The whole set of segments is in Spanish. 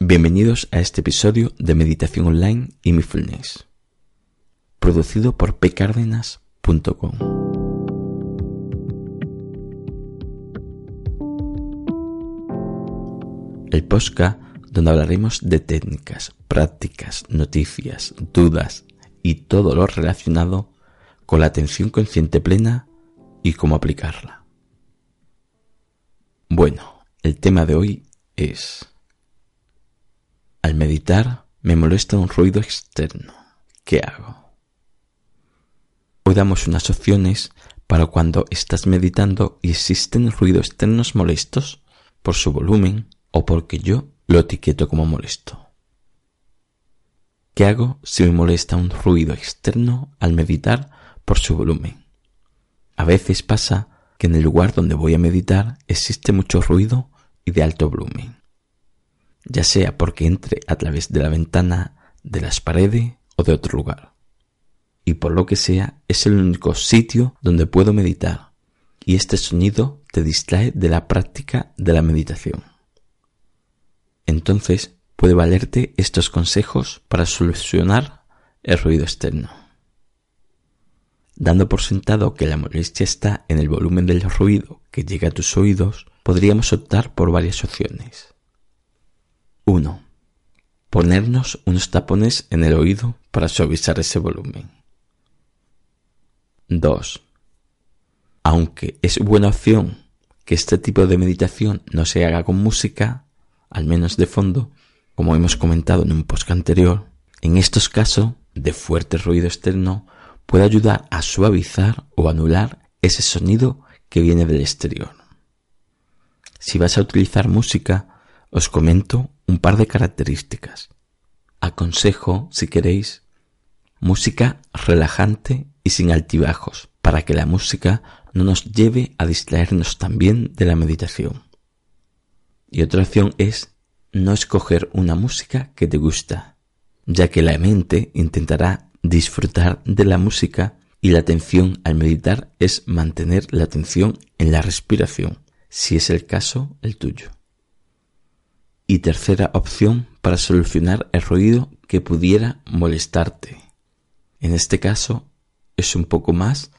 Bienvenidos a este episodio de Meditación Online y Mindfulness, producido por pcardenas.com. El podcast donde hablaremos de técnicas, prácticas, noticias, dudas y todo lo relacionado con la atención consciente plena y cómo aplicarla. Bueno, el tema de hoy es al meditar me molesta un ruido externo. ¿Qué hago? Hoy damos unas opciones para cuando estás meditando y existen ruidos externos molestos por su volumen o porque yo lo etiqueto como molesto. ¿Qué hago si me molesta un ruido externo al meditar por su volumen? A veces pasa que en el lugar donde voy a meditar existe mucho ruido y de alto volumen ya sea porque entre a través de la ventana, de las paredes o de otro lugar. Y por lo que sea, es el único sitio donde puedo meditar, y este sonido te distrae de la práctica de la meditación. Entonces, puede valerte estos consejos para solucionar el ruido externo. Dando por sentado que la molestia está en el volumen del ruido que llega a tus oídos, podríamos optar por varias opciones. 1. Ponernos unos tapones en el oído para suavizar ese volumen. 2. Aunque es buena opción que este tipo de meditación no se haga con música, al menos de fondo, como hemos comentado en un post anterior, en estos casos de fuerte ruido externo puede ayudar a suavizar o anular ese sonido que viene del exterior. Si vas a utilizar música, os comento un par de características. Aconsejo, si queréis, música relajante y sin altibajos, para que la música no nos lleve a distraernos también de la meditación. Y otra opción es no escoger una música que te gusta, ya que la mente intentará disfrutar de la música y la atención al meditar es mantener la atención en la respiración, si es el caso el tuyo. Y tercera opción para solucionar el ruido que pudiera molestarte. En este caso es un poco más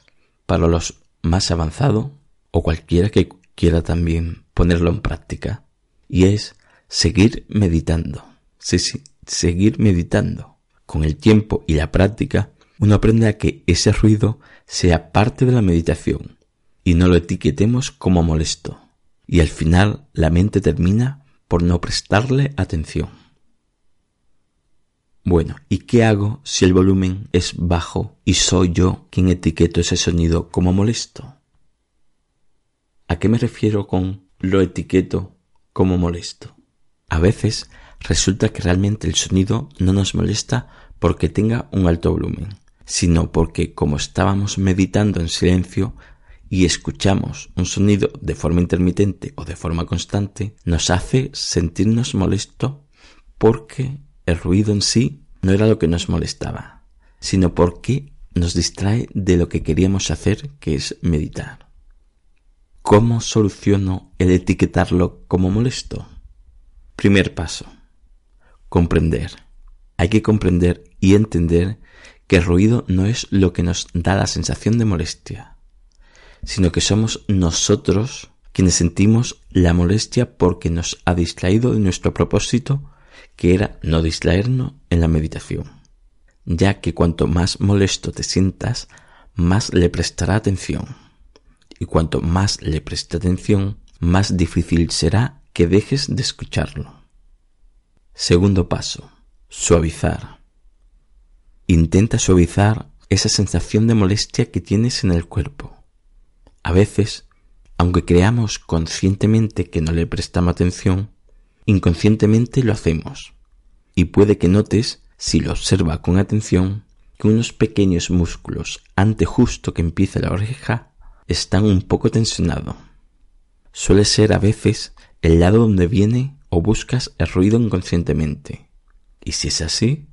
para los más avanzados o cualquiera que quiera también ponerlo en práctica. Y es seguir meditando. Sí, sí, seguir meditando. Con el tiempo y la práctica, uno aprende a que ese ruido sea parte de la meditación y no lo etiquetemos como molesto. Y al final la mente termina por no prestarle atención. Bueno, ¿y qué hago si el volumen es bajo y soy yo quien etiqueto ese sonido como molesto? ¿A qué me refiero con lo etiqueto como molesto? A veces resulta que realmente el sonido no nos molesta porque tenga un alto volumen, sino porque como estábamos meditando en silencio, y escuchamos un sonido de forma intermitente o de forma constante, nos hace sentirnos molesto porque el ruido en sí no era lo que nos molestaba, sino porque nos distrae de lo que queríamos hacer, que es meditar. ¿Cómo soluciono el etiquetarlo como molesto? Primer paso. Comprender. Hay que comprender y entender que el ruido no es lo que nos da la sensación de molestia sino que somos nosotros quienes sentimos la molestia porque nos ha distraído de nuestro propósito, que era no distraernos en la meditación, ya que cuanto más molesto te sientas, más le prestará atención, y cuanto más le preste atención, más difícil será que dejes de escucharlo. Segundo paso, suavizar. Intenta suavizar esa sensación de molestia que tienes en el cuerpo a veces, aunque creamos conscientemente que no le prestamos atención, Inconscientemente lo hacemos. Y puede que notes, si lo observa con atención, que unos pequeños músculos ante justo que empiece la oreja están un poco tensionados. Suele ser a veces el lado donde viene o buscas el ruido inconscientemente. Y si es así,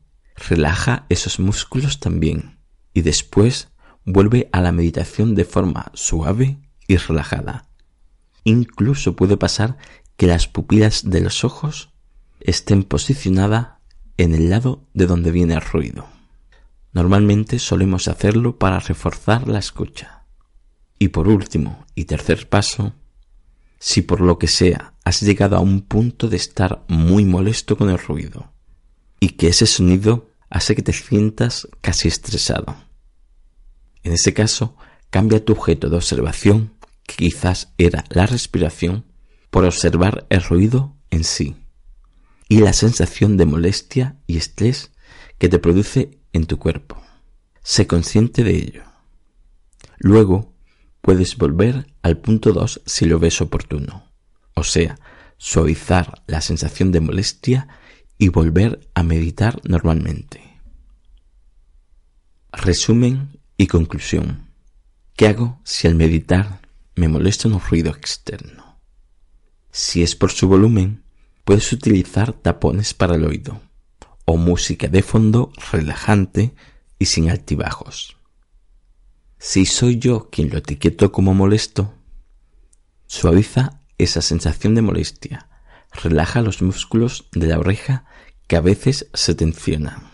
relaja esos músculos también y después vuelve a la meditación de forma suave y relajada. Incluso puede pasar que las pupilas de los ojos estén posicionadas en el lado de donde viene el ruido. Normalmente solemos hacerlo para reforzar la escucha. Y por último y tercer paso, si por lo que sea has llegado a un punto de estar muy molesto con el ruido y que ese sonido hace que te sientas casi estresado. En ese caso, cambia tu objeto de observación, que quizás era la respiración, por observar el ruido en sí y la sensación de molestia y estrés que te produce en tu cuerpo. Sé consciente de ello. Luego puedes volver al punto 2 si lo ves oportuno, o sea, suavizar la sensación de molestia y volver a meditar normalmente. Resumen y conclusión. ¿Qué hago si al meditar me molesta un ruido externo? Si es por su volumen, puedes utilizar tapones para el oído o música de fondo relajante y sin altibajos. Si soy yo quien lo etiqueto como molesto, suaviza esa sensación de molestia, relaja los músculos de la oreja que a veces se tensionan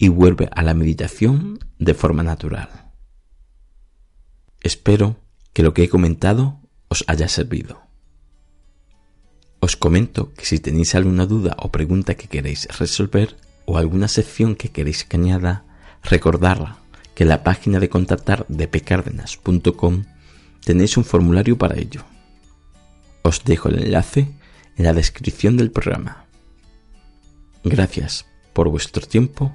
y vuelve a la meditación de forma natural. Espero que lo que he comentado os haya servido. Os comento que si tenéis alguna duda o pregunta que queréis resolver o alguna sección que queréis que añada, recordad que en la página de contactar de pcardenas.com tenéis un formulario para ello. Os dejo el enlace en la descripción del programa. Gracias por vuestro tiempo